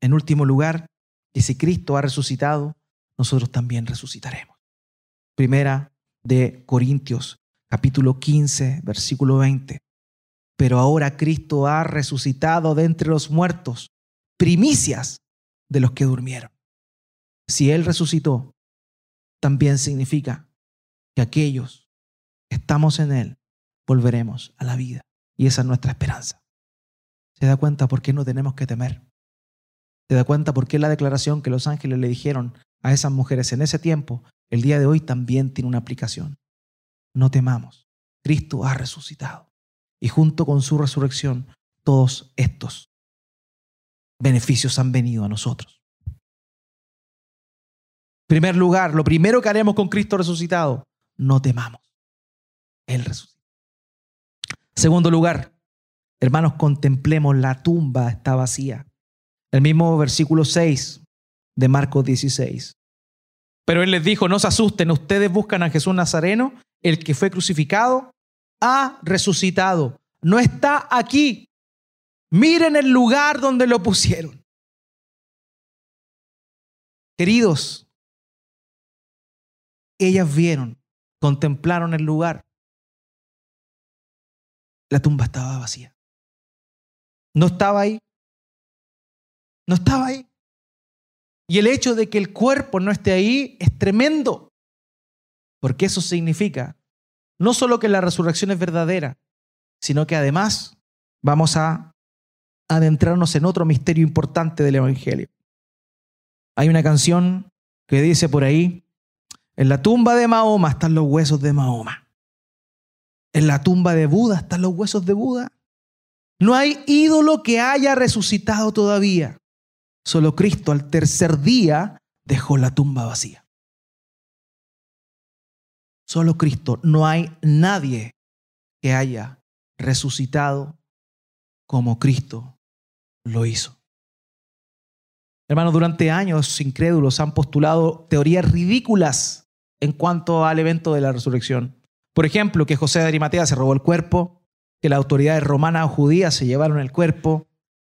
en último lugar, que si Cristo ha resucitado, nosotros también resucitaremos. Primera de Corintios capítulo 15, versículo 20. Pero ahora Cristo ha resucitado de entre los muertos primicias de los que durmieron. Si Él resucitó, también significa que aquellos que estamos en Él volveremos a la vida. Y esa es nuestra esperanza. ¿Se da cuenta por qué no tenemos que temer? ¿Se da cuenta por qué la declaración que los ángeles le dijeron a esas mujeres en ese tiempo, el día de hoy también tiene una aplicación? No temamos. Cristo ha resucitado. Y junto con su resurrección, todos estos beneficios han venido a nosotros. Primer lugar, lo primero que haremos con Cristo resucitado, no temamos. Él resucitó. Segundo lugar, hermanos, contemplemos la tumba está vacía. El mismo versículo 6 de Marcos 16. Pero él les dijo, no se asusten, ustedes buscan a Jesús Nazareno, el que fue crucificado, ha resucitado. No está aquí. Miren el lugar donde lo pusieron. Queridos, ellas vieron, contemplaron el lugar. La tumba estaba vacía. No estaba ahí. No estaba ahí. Y el hecho de que el cuerpo no esté ahí es tremendo. Porque eso significa no solo que la resurrección es verdadera, sino que además vamos a adentrarnos en otro misterio importante del Evangelio. Hay una canción que dice por ahí, en la tumba de Mahoma están los huesos de Mahoma. En la tumba de Buda están los huesos de Buda. No hay ídolo que haya resucitado todavía. Solo Cristo al tercer día dejó la tumba vacía. Solo Cristo. No hay nadie que haya resucitado como Cristo lo hizo. Hermanos, durante años incrédulos han postulado teorías ridículas en cuanto al evento de la resurrección. Por ejemplo, que José de Arimatea se robó el cuerpo, que las autoridades romanas o judías se llevaron el cuerpo,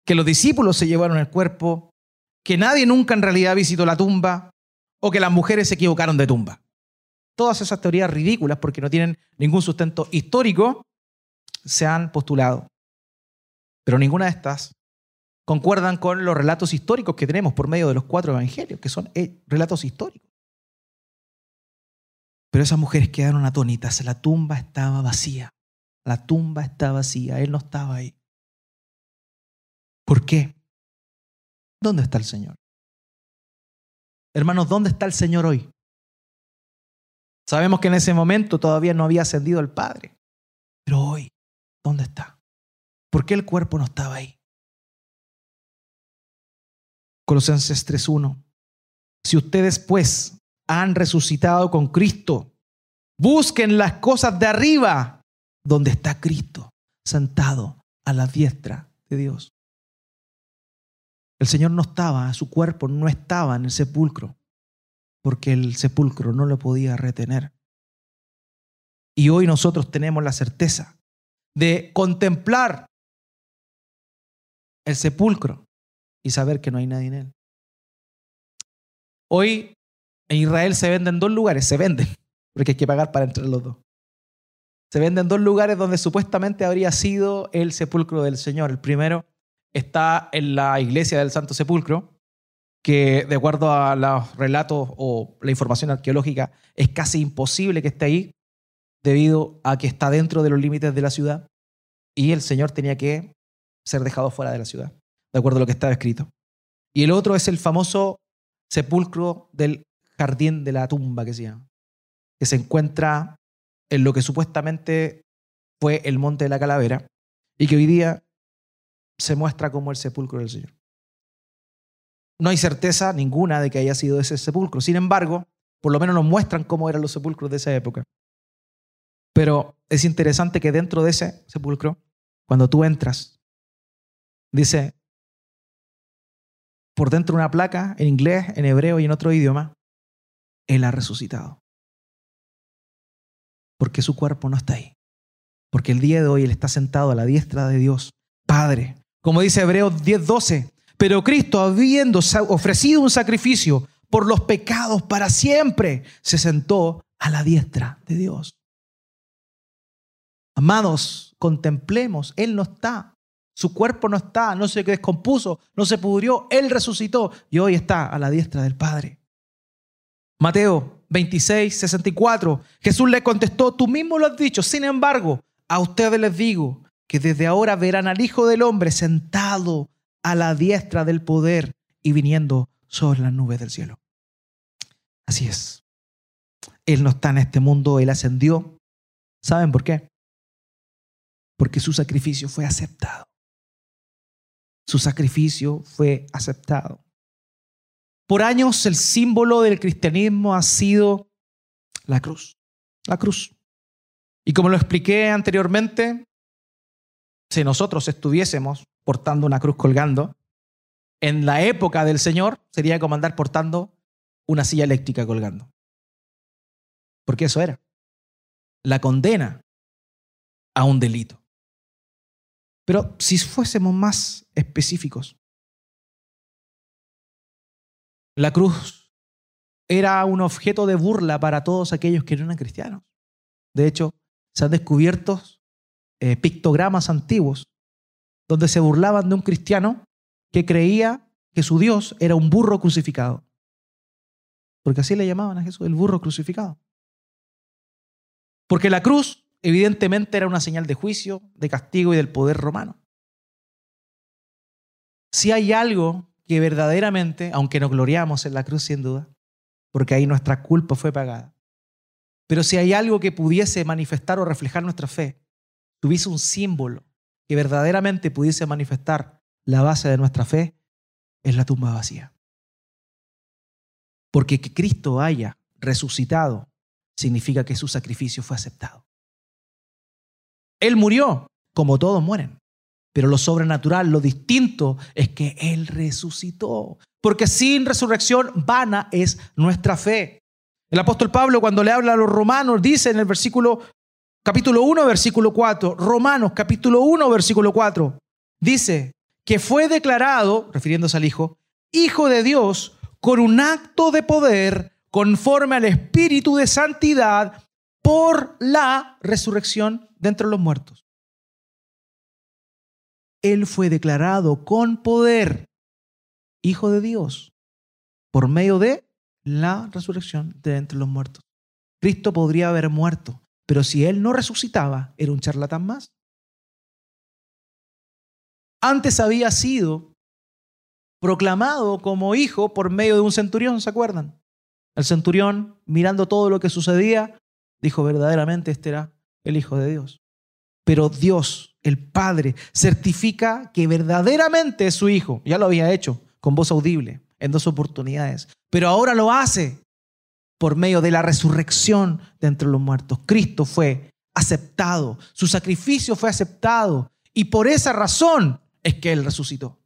que los discípulos se llevaron el cuerpo, que nadie nunca en realidad visitó la tumba o que las mujeres se equivocaron de tumba. Todas esas teorías ridículas, porque no tienen ningún sustento histórico, se han postulado. Pero ninguna de estas concuerdan con los relatos históricos que tenemos por medio de los cuatro evangelios, que son eh, relatos históricos. Pero esas mujeres quedaron atónitas, la tumba estaba vacía, la tumba estaba vacía, él no estaba ahí. ¿Por qué? ¿Dónde está el Señor? Hermanos, ¿dónde está el Señor hoy? Sabemos que en ese momento todavía no había ascendido el Padre, pero hoy, ¿dónde está? ¿Por qué el cuerpo no estaba ahí? Colosenses 3.1. Si ustedes pues han resucitado con Cristo, busquen las cosas de arriba, donde está Cristo, sentado a la diestra de Dios. El Señor no estaba, su cuerpo no estaba en el sepulcro, porque el sepulcro no lo podía retener. Y hoy nosotros tenemos la certeza de contemplar el sepulcro y saber que no hay nadie en él. Hoy en Israel se venden dos lugares, se venden, porque hay que pagar para entrar los dos. Se venden dos lugares donde supuestamente habría sido el sepulcro del Señor. El primero está en la iglesia del Santo Sepulcro, que de acuerdo a los relatos o la información arqueológica es casi imposible que esté ahí debido a que está dentro de los límites de la ciudad y el Señor tenía que ser dejado fuera de la ciudad de acuerdo a lo que estaba escrito. Y el otro es el famoso sepulcro del jardín de la tumba que se llama, que se encuentra en lo que supuestamente fue el monte de la calavera y que hoy día se muestra como el sepulcro del Señor. No hay certeza ninguna de que haya sido ese sepulcro. Sin embargo, por lo menos nos muestran cómo eran los sepulcros de esa época. Pero es interesante que dentro de ese sepulcro, cuando tú entras, dice, por dentro una placa en inglés, en hebreo y en otro idioma, Él ha resucitado. Porque su cuerpo no está ahí. Porque el día de hoy Él está sentado a la diestra de Dios, Padre. Como dice Hebreos 10:12, pero Cristo, habiendo ofrecido un sacrificio por los pecados para siempre, se sentó a la diestra de Dios. Amados, contemplemos, Él no está Su cuerpo no está, no se descompuso, no se pudrió, Él resucitó y hoy está a la diestra del Padre. Mateo 26, 64. Jesús le contestó, tú mismo lo has dicho, sin embargo, a ustedes les digo que desde ahora verán al Hijo del Hombre sentado a la diestra del poder y viniendo sobre las nubes del cielo. Así es. Él no está en este mundo, Él ascendió. ¿Saben por qué? Porque su sacrificio fue aceptado. Su sacrificio fue aceptado. Por años el símbolo del cristianismo ha sido la cruz. La cruz. Y como lo expliqué anteriormente, si nosotros estuviésemos portando una cruz colgando, en la época del Señor sería como andar portando una silla eléctrica colgando. Porque eso era. La condena a un delito. Pero si fuésemos más específicos, la cruz era un objeto de burla para todos aquellos que no eran cristianos. De hecho, se han descubierto eh, pictogramas antiguos donde se burlaban de un cristiano que creía que su Dios era un burro crucificado. Porque así le llamaban a Jesús, el burro crucificado. Porque la cruz evidentemente era una señal de juicio, de castigo y del poder romano. Si hay algo que verdaderamente, aunque nos gloriamos en la cruz sin duda, porque ahí nuestra culpa fue pagada, pero si hay algo que pudiese manifestar o reflejar nuestra fe, tuviese un símbolo que verdaderamente pudiese manifestar la base de nuestra fe, es la tumba vacía. Porque que Cristo haya resucitado significa que su sacrificio fue aceptado. Él murió, como todos mueren. Pero lo sobrenatural, lo distinto, es que Él resucitó. Porque sin resurrección vana es nuestra fe. El apóstol Pablo cuando le habla a los romanos dice en el versículo capítulo 1, versículo 4, Romanos capítulo 1, versículo 4, dice que fue declarado, refiriéndose al Hijo, Hijo de Dios con un acto de poder conforme al Espíritu de Santidad por la resurrección de entre los muertos. Él fue declarado con poder Hijo de Dios por medio de la resurrección de entre los muertos. Cristo podría haber muerto, pero si Él no resucitaba, era un charlatán más. Antes había sido proclamado como hijo por medio de un centurión, ¿se acuerdan? El centurión, mirando todo lo que sucedía, dijo verdaderamente este era el Hijo de Dios. Pero Dios, el Padre, certifica que verdaderamente es su Hijo. Ya lo había hecho con voz audible en dos oportunidades. Pero ahora lo hace por medio de la resurrección de entre los muertos. Cristo fue aceptado, su sacrificio fue aceptado y por esa razón es que Él resucitó.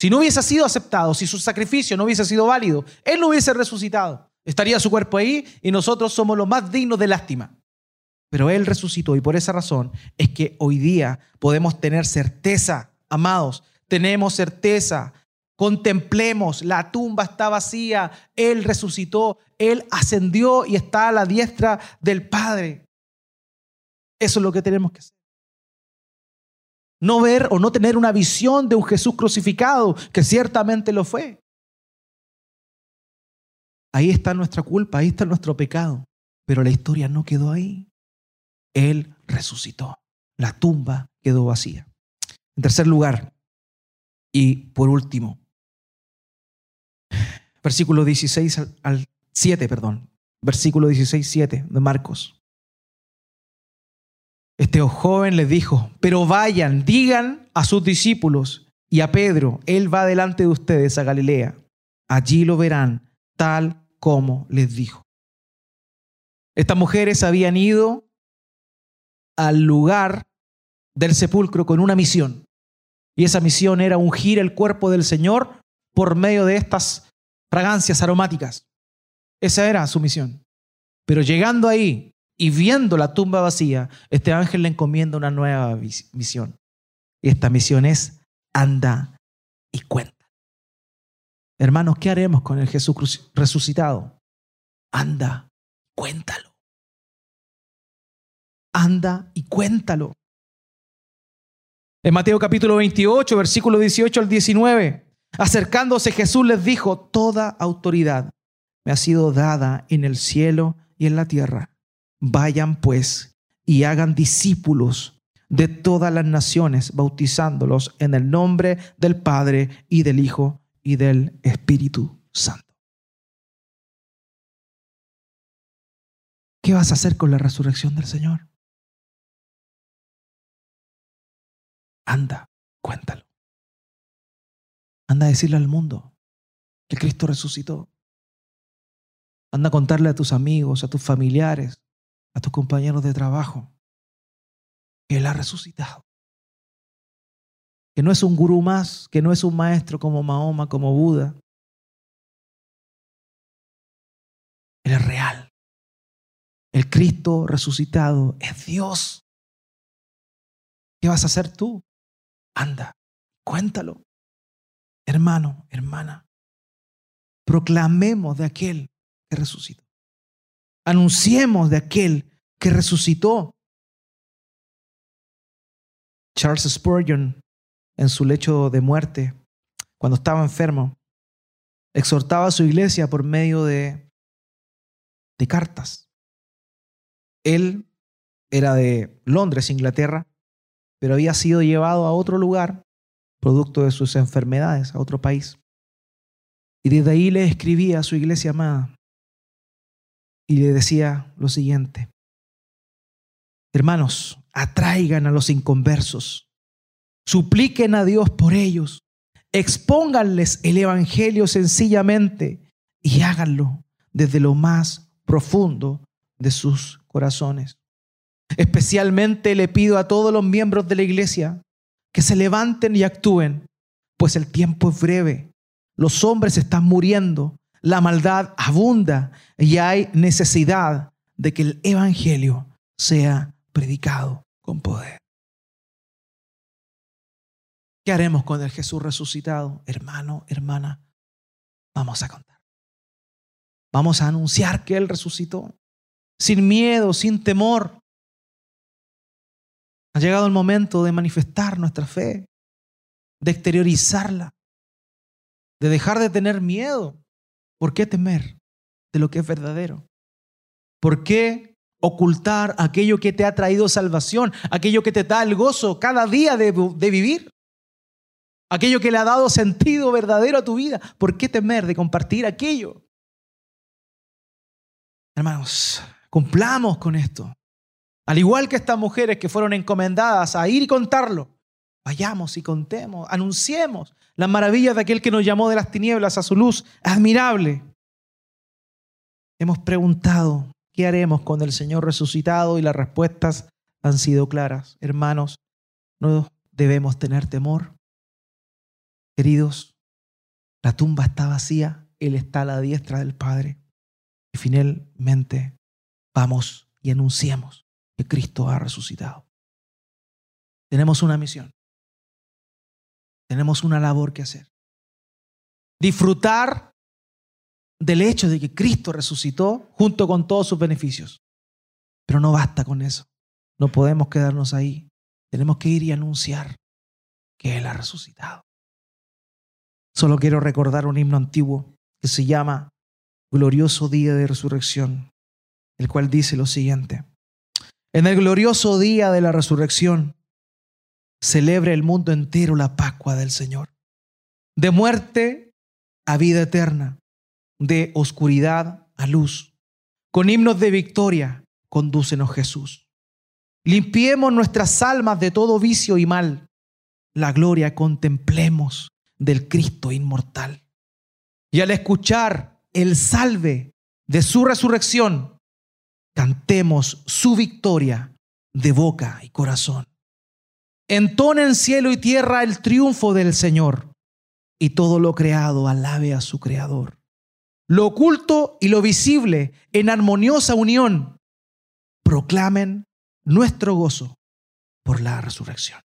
Si no hubiese sido aceptado, si su sacrificio no hubiese sido válido, Él no hubiese resucitado. Estaría su cuerpo ahí y nosotros somos los más dignos de lástima. Pero Él resucitó y por esa razón es que hoy día podemos tener certeza, amados, tenemos certeza. Contemplemos, la tumba está vacía, Él resucitó, Él ascendió y está a la diestra del Padre. Eso es lo que tenemos que hacer. No ver o no tener una visión de un Jesús crucificado, que ciertamente lo fue. Ahí está nuestra culpa, ahí está nuestro pecado. Pero la historia no quedó ahí. Él resucitó. La tumba quedó vacía. En tercer lugar, y por último, versículo 16 al 7, perdón. Versículo 16, 7 de Marcos. Este joven les dijo, pero vayan, digan a sus discípulos y a Pedro, él va delante de ustedes a Galilea. Allí lo verán tal como les dijo. Estas mujeres habían ido al lugar del sepulcro con una misión. Y esa misión era ungir el cuerpo del Señor por medio de estas fragancias aromáticas. Esa era su misión. Pero llegando ahí y viendo la tumba vacía, este ángel le encomienda una nueva misión. Y esta misión es anda y cuenta. Hermanos, ¿qué haremos con el Jesús resucitado? Anda, cuéntalo anda y cuéntalo. En Mateo capítulo 28, versículo 18 al 19, acercándose Jesús les dijo, toda autoridad me ha sido dada en el cielo y en la tierra. Vayan pues y hagan discípulos de todas las naciones, bautizándolos en el nombre del Padre y del Hijo y del Espíritu Santo. ¿Qué vas a hacer con la resurrección del Señor? Anda, cuéntalo. Anda a decirle al mundo que Cristo resucitó. Anda a contarle a tus amigos, a tus familiares, a tus compañeros de trabajo que Él ha resucitado. Que no es un gurú más, que no es un maestro como Mahoma, como Buda. Él es real. El Cristo resucitado es Dios. ¿Qué vas a hacer tú? Anda, cuéntalo. Hermano, hermana, proclamemos de aquel que resucitó. Anunciemos de aquel que resucitó. Charles Spurgeon, en su lecho de muerte, cuando estaba enfermo, exhortaba a su iglesia por medio de, de cartas. Él era de Londres, Inglaterra, pero había sido llevado a otro lugar, producto de sus enfermedades, a otro país. Y desde ahí le escribía a su iglesia amada y le decía lo siguiente, hermanos, atraigan a los inconversos, supliquen a Dios por ellos, expónganles el Evangelio sencillamente y háganlo desde lo más profundo de sus corazones. Especialmente le pido a todos los miembros de la iglesia que se levanten y actúen, pues el tiempo es breve, los hombres están muriendo la maldad abunda y hay necesidad de que el Evangelio sea predicado con poder. ¿Qué haremos con el Jesús resucitado? Hermano, hermana, vamos a contar. Vamos a anunciar que Él resucitó, sin miedo, sin temor. Ha llegado el momento de manifestar nuestra fe, de exteriorizarla, de dejar de tener miedo ¿Por qué temer de lo que es verdadero? ¿Por qué ocultar aquello que te ha traído salvación, aquello que te da el gozo cada día de, vivir? Aquello que le ha dado sentido verdadero a tu vida. ¿Por qué temer de compartir aquello? Hermanos, cumplamos con esto. Al igual que estas mujeres que fueron encomendadas a ir y contarlo, vayamos y contemos, anunciemos las maravillas de aquel que nos llamó de las tinieblas a su luz admirable. Hemos preguntado, ¿qué haremos con el Señor resucitado? Y las respuestas han sido claras. Hermanos, no debemos tener temor. Queridos, la tumba está vacía, Él está a la diestra del Padre. Y finalmente vamos y anunciemos que Cristo ha resucitado. Tenemos una misión. Tenemos una labor que hacer. Disfrutar del hecho de que Cristo resucitó junto con todos sus beneficios. Pero no basta con eso. No podemos quedarnos ahí. Tenemos que ir y anunciar que Él ha resucitado. Solo quiero recordar un himno antiguo que se llama Glorioso Día de Resurrección, el cual dice lo siguiente. En el glorioso día de la resurrección, celebre el mundo entero la Pascua del Señor. De muerte a vida eterna, de oscuridad a luz. Con himnos de victoria, condúcenos Jesús. Limpiemos nuestras almas de todo vicio y mal. La gloria contemplemos del Cristo inmortal. Y al escuchar el salve de su resurrección, cantemos su victoria de boca y corazón. Entonen cielo y tierra el triunfo del Señor, y todo lo creado alabe a su Creador. Lo oculto y lo visible en armoniosa unión proclamen nuestro gozo por la resurrección.